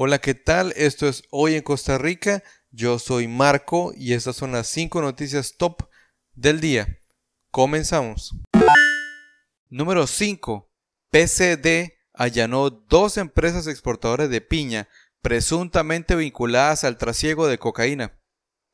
Hola, ¿qué tal? Esto es Hoy en Costa Rica. Yo soy Marco y estas son las 5 noticias top del día. Comenzamos. Número 5. PCD allanó dos empresas exportadoras de piña presuntamente vinculadas al trasiego de cocaína.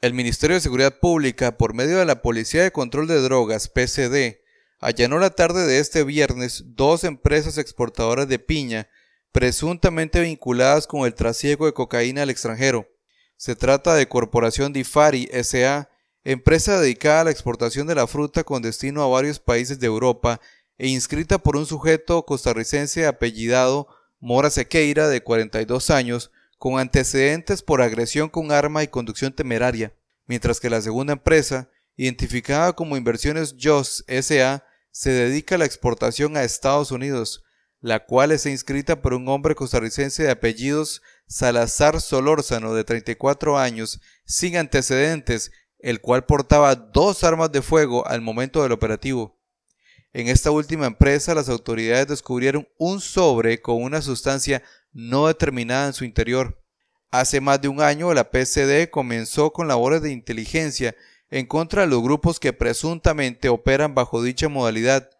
El Ministerio de Seguridad Pública, por medio de la Policía de Control de Drogas, PCD, allanó la tarde de este viernes dos empresas exportadoras de piña presuntamente vinculadas con el trasiego de cocaína al extranjero. Se trata de Corporación Difari S.A., empresa dedicada a la exportación de la fruta con destino a varios países de Europa e inscrita por un sujeto costarricense apellidado Mora Sequeira, de 42 años, con antecedentes por agresión con arma y conducción temeraria, mientras que la segunda empresa, identificada como Inversiones JOS S.A., se dedica a la exportación a Estados Unidos, la cual es inscrita por un hombre costarricense de apellidos Salazar Solórzano de 34 años, sin antecedentes, el cual portaba dos armas de fuego al momento del operativo. En esta última empresa las autoridades descubrieron un sobre con una sustancia no determinada en su interior. Hace más de un año la PCD comenzó con labores de inteligencia en contra de los grupos que presuntamente operan bajo dicha modalidad,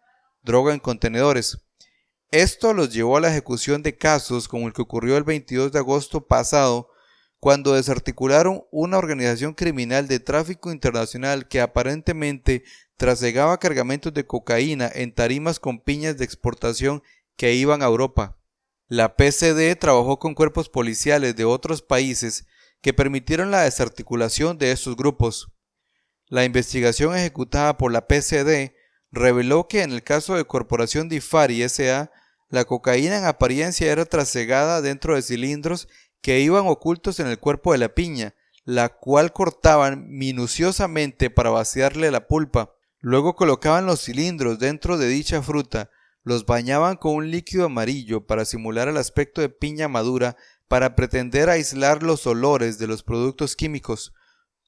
droga en contenedores. Esto los llevó a la ejecución de casos como el que ocurrió el 22 de agosto pasado, cuando desarticularon una organización criminal de tráfico internacional que aparentemente trasegaba cargamentos de cocaína en tarimas con piñas de exportación que iban a Europa. La PCD trabajó con cuerpos policiales de otros países que permitieron la desarticulación de estos grupos. La investigación ejecutada por la PCD reveló que en el caso de Corporación Difari S.A., la cocaína en apariencia era trasegada dentro de cilindros que iban ocultos en el cuerpo de la piña, la cual cortaban minuciosamente para vaciarle la pulpa. Luego colocaban los cilindros dentro de dicha fruta, los bañaban con un líquido amarillo para simular el aspecto de piña madura para pretender aislar los olores de los productos químicos,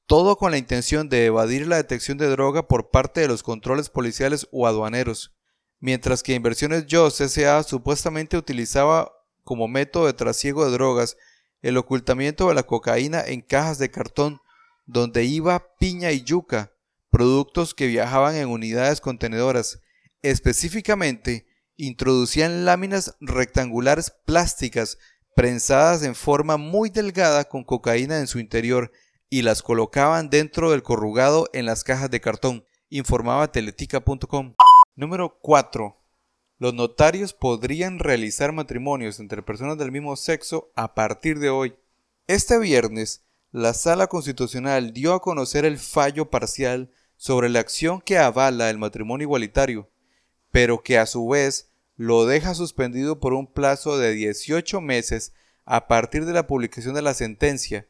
todo con la intención de evadir la detección de droga por parte de los controles policiales o aduaneros mientras que Inversiones Joss S.A. supuestamente utilizaba como método de trasiego de drogas el ocultamiento de la cocaína en cajas de cartón donde iba piña y yuca, productos que viajaban en unidades contenedoras. Específicamente, introducían láminas rectangulares plásticas prensadas en forma muy delgada con cocaína en su interior y las colocaban dentro del corrugado en las cajas de cartón, informaba teletica.com. Número 4. Los notarios podrían realizar matrimonios entre personas del mismo sexo a partir de hoy. Este viernes, la Sala Constitucional dio a conocer el fallo parcial sobre la acción que avala el matrimonio igualitario, pero que a su vez lo deja suspendido por un plazo de 18 meses a partir de la publicación de la sentencia.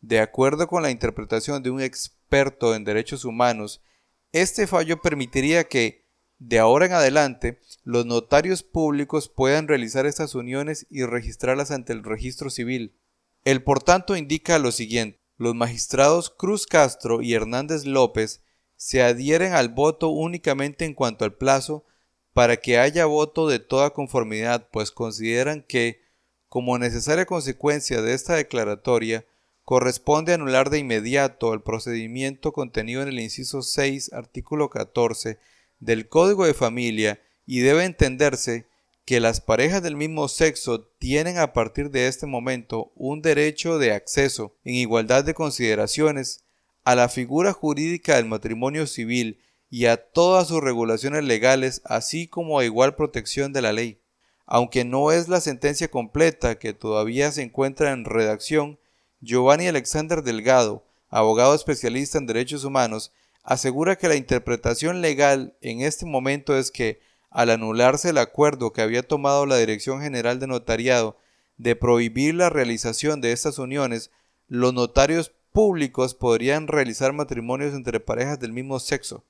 De acuerdo con la interpretación de un experto en derechos humanos, este fallo permitiría que de ahora en adelante, los notarios públicos puedan realizar estas uniones y registrarlas ante el registro civil. El por tanto indica lo siguiente. Los magistrados Cruz Castro y Hernández López se adhieren al voto únicamente en cuanto al plazo para que haya voto de toda conformidad, pues consideran que, como necesaria consecuencia de esta declaratoria, corresponde anular de inmediato el procedimiento contenido en el inciso 6, artículo 14 del Código de Familia y debe entenderse que las parejas del mismo sexo tienen a partir de este momento un derecho de acceso, en igualdad de consideraciones, a la figura jurídica del matrimonio civil y a todas sus regulaciones legales, así como a igual protección de la ley. Aunque no es la sentencia completa que todavía se encuentra en redacción, Giovanni Alexander Delgado, abogado especialista en derechos humanos, asegura que la interpretación legal en este momento es que, al anularse el acuerdo que había tomado la Dirección General de Notariado de prohibir la realización de estas uniones, los notarios públicos podrían realizar matrimonios entre parejas del mismo sexo.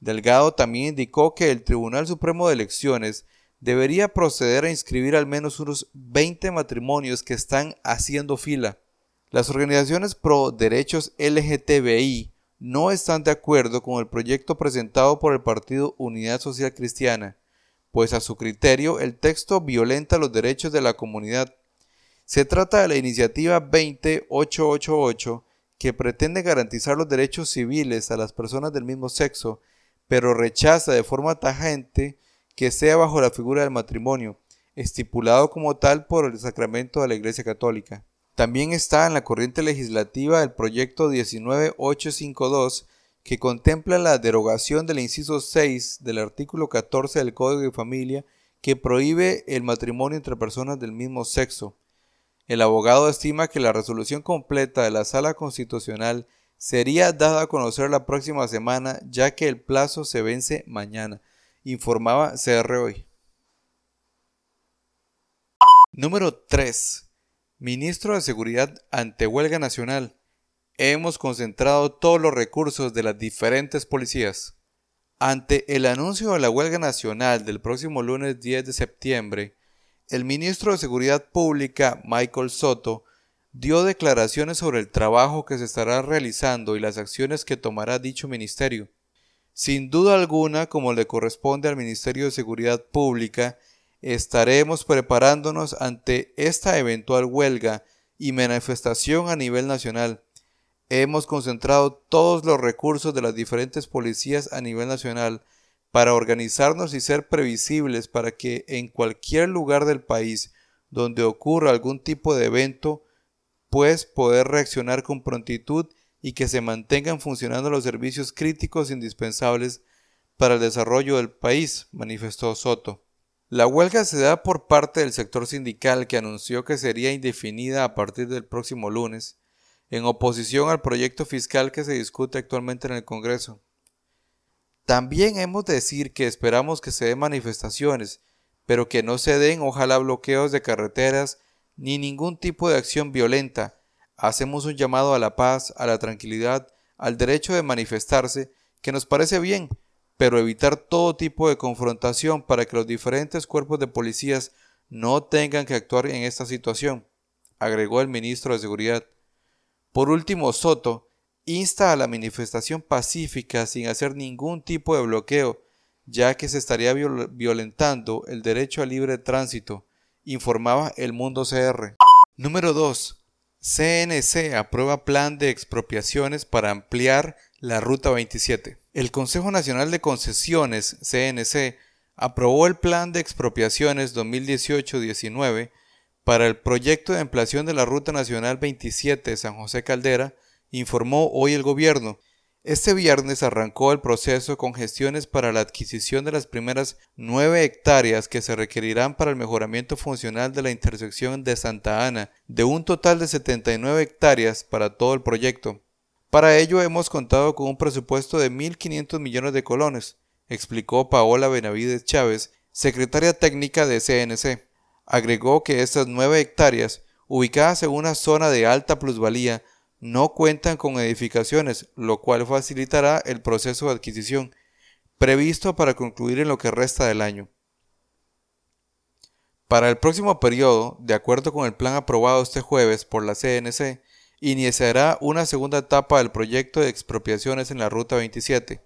Delgado también indicó que el Tribunal Supremo de Elecciones debería proceder a inscribir al menos unos 20 matrimonios que están haciendo fila. Las organizaciones pro derechos LGTBI no están de acuerdo con el proyecto presentado por el Partido Unidad Social Cristiana, pues a su criterio el texto violenta los derechos de la comunidad. Se trata de la iniciativa 20888 que pretende garantizar los derechos civiles a las personas del mismo sexo, pero rechaza de forma tajante que sea bajo la figura del matrimonio, estipulado como tal por el sacramento de la Iglesia Católica. También está en la corriente legislativa el proyecto 19852 que contempla la derogación del inciso 6 del artículo 14 del Código de Familia que prohíbe el matrimonio entre personas del mismo sexo. El abogado estima que la resolución completa de la Sala Constitucional sería dada a conocer la próxima semana ya que el plazo se vence mañana, informaba CR hoy. Número 3. Ministro de Seguridad ante huelga nacional. Hemos concentrado todos los recursos de las diferentes policías. Ante el anuncio de la huelga nacional del próximo lunes 10 de septiembre, el ministro de Seguridad Pública, Michael Soto, dio declaraciones sobre el trabajo que se estará realizando y las acciones que tomará dicho ministerio. Sin duda alguna, como le corresponde al Ministerio de Seguridad Pública, estaremos preparándonos ante esta eventual huelga y manifestación a nivel nacional. Hemos concentrado todos los recursos de las diferentes policías a nivel nacional para organizarnos y ser previsibles para que en cualquier lugar del país donde ocurra algún tipo de evento, pues poder reaccionar con prontitud y que se mantengan funcionando los servicios críticos indispensables para el desarrollo del país, manifestó Soto. La huelga se da por parte del sector sindical que anunció que sería indefinida a partir del próximo lunes, en oposición al proyecto fiscal que se discute actualmente en el Congreso. También hemos de decir que esperamos que se den manifestaciones, pero que no se den ojalá bloqueos de carreteras ni ningún tipo de acción violenta. Hacemos un llamado a la paz, a la tranquilidad, al derecho de manifestarse, que nos parece bien, pero evitar todo tipo de confrontación para que los diferentes cuerpos de policías no tengan que actuar en esta situación, agregó el ministro de Seguridad. Por último, Soto insta a la manifestación pacífica sin hacer ningún tipo de bloqueo, ya que se estaría violentando el derecho al libre tránsito, informaba El Mundo CR. Número 2. CNC aprueba plan de expropiaciones para ampliar la Ruta 27. El Consejo Nacional de Concesiones, CNC, aprobó el Plan de Expropiaciones 2018-19 para el proyecto de ampliación de la Ruta Nacional 27 San José Caldera, informó hoy el gobierno. Este viernes arrancó el proceso con gestiones para la adquisición de las primeras nueve hectáreas que se requerirán para el mejoramiento funcional de la intersección de Santa Ana, de un total de 79 hectáreas para todo el proyecto. Para ello hemos contado con un presupuesto de 1.500 millones de colones, explicó Paola Benavides Chávez, secretaria técnica de CNC. Agregó que estas nueve hectáreas, ubicadas en una zona de alta plusvalía, no cuentan con edificaciones, lo cual facilitará el proceso de adquisición, previsto para concluir en lo que resta del año. Para el próximo periodo, de acuerdo con el plan aprobado este jueves por la CNC, iniciará una segunda etapa del proyecto de expropiaciones en la Ruta 27.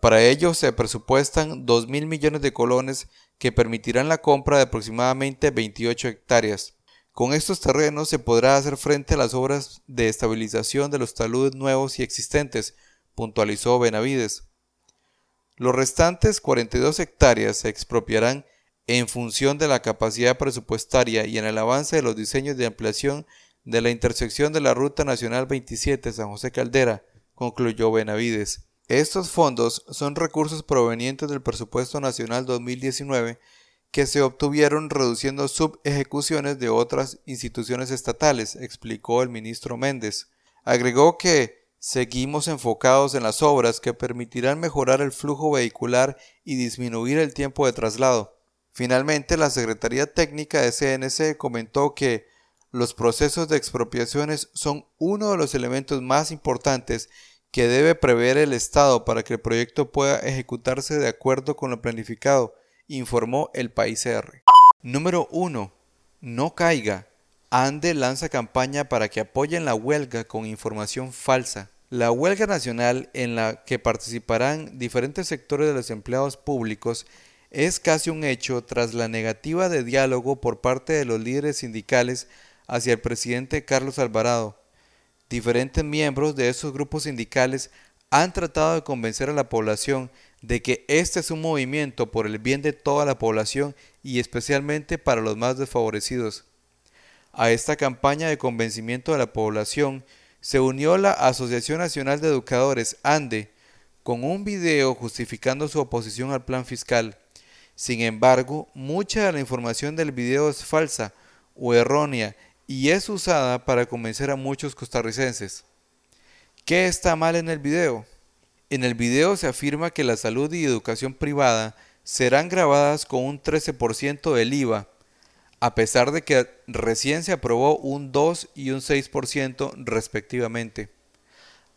Para ello se presupuestan 2 mil millones de colones que permitirán la compra de aproximadamente 28 hectáreas. Con estos terrenos se podrá hacer frente a las obras de estabilización de los taludes nuevos y existentes, puntualizó Benavides. Los restantes 42 hectáreas se expropiarán en función de la capacidad presupuestaria y en el avance de los diseños de ampliación de la intersección de la Ruta Nacional 27 San José Caldera, concluyó Benavides. Estos fondos son recursos provenientes del presupuesto nacional 2019 que se obtuvieron reduciendo subejecuciones de otras instituciones estatales, explicó el ministro Méndez. Agregó que seguimos enfocados en las obras que permitirán mejorar el flujo vehicular y disminuir el tiempo de traslado. Finalmente, la Secretaría Técnica de CNC comentó que los procesos de expropiaciones son uno de los elementos más importantes que debe prever el Estado para que el proyecto pueda ejecutarse de acuerdo con lo planificado, informó el País R. Número 1. No caiga. ANDE lanza campaña para que apoyen la huelga con información falsa. La huelga nacional en la que participarán diferentes sectores de los empleados públicos es casi un hecho tras la negativa de diálogo por parte de los líderes sindicales hacia el presidente Carlos Alvarado. Diferentes miembros de esos grupos sindicales han tratado de convencer a la población de que este es un movimiento por el bien de toda la población y especialmente para los más desfavorecidos. A esta campaña de convencimiento de la población se unió la Asociación Nacional de Educadores, ANDE, con un video justificando su oposición al plan fiscal. Sin embargo, mucha de la información del video es falsa o errónea y es usada para convencer a muchos costarricenses. ¿Qué está mal en el video? En el video se afirma que la salud y educación privada serán grabadas con un 13% del IVA, a pesar de que recién se aprobó un 2 y un 6% respectivamente.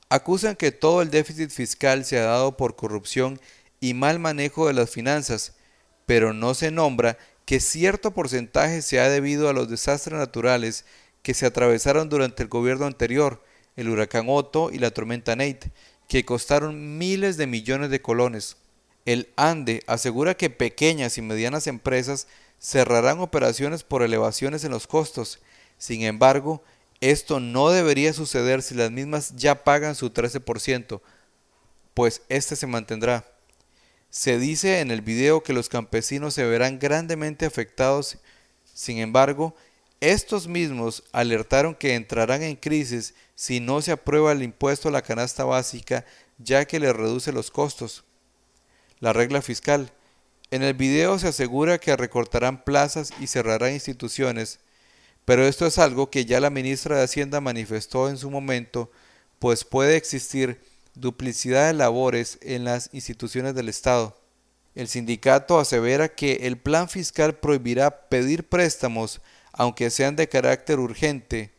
Acusan que todo el déficit fiscal se ha dado por corrupción y mal manejo de las finanzas, pero no se nombra que cierto porcentaje se ha debido a los desastres naturales que se atravesaron durante el gobierno anterior, el huracán Otto y la tormenta Nate, que costaron miles de millones de colones. El ANDE asegura que pequeñas y medianas empresas cerrarán operaciones por elevaciones en los costos. Sin embargo, esto no debería suceder si las mismas ya pagan su 13%, pues este se mantendrá. Se dice en el video que los campesinos se verán grandemente afectados, sin embargo, estos mismos alertaron que entrarán en crisis si no se aprueba el impuesto a la canasta básica, ya que le reduce los costos. La regla fiscal. En el video se asegura que recortarán plazas y cerrarán instituciones, pero esto es algo que ya la ministra de Hacienda manifestó en su momento, pues puede existir duplicidad de labores en las instituciones del Estado. El sindicato asevera que el plan fiscal prohibirá pedir préstamos aunque sean de carácter urgente.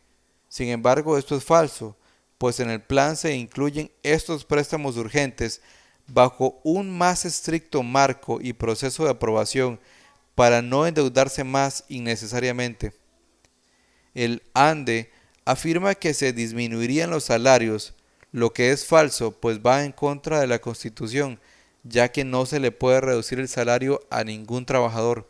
Sin embargo, esto es falso, pues en el plan se incluyen estos préstamos urgentes bajo un más estricto marco y proceso de aprobación para no endeudarse más innecesariamente. El ANDE afirma que se disminuirían los salarios, lo que es falso, pues va en contra de la Constitución, ya que no se le puede reducir el salario a ningún trabajador.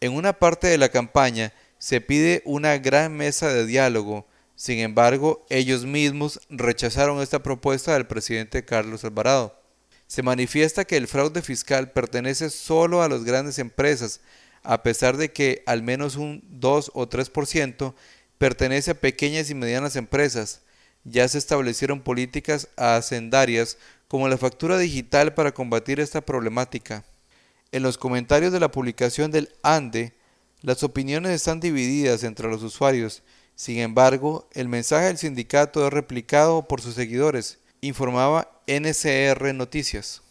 En una parte de la campaña se pide una gran mesa de diálogo, sin embargo, ellos mismos rechazaron esta propuesta del presidente Carlos Alvarado. Se manifiesta que el fraude fiscal pertenece solo a las grandes empresas, a pesar de que al menos un 2 o 3% pertenece a pequeñas y medianas empresas ya se establecieron políticas hacendarias como la factura digital para combatir esta problemática. En los comentarios de la publicación del ANDE, las opiniones están divididas entre los usuarios. Sin embargo, el mensaje del sindicato es replicado por sus seguidores, informaba NCR Noticias.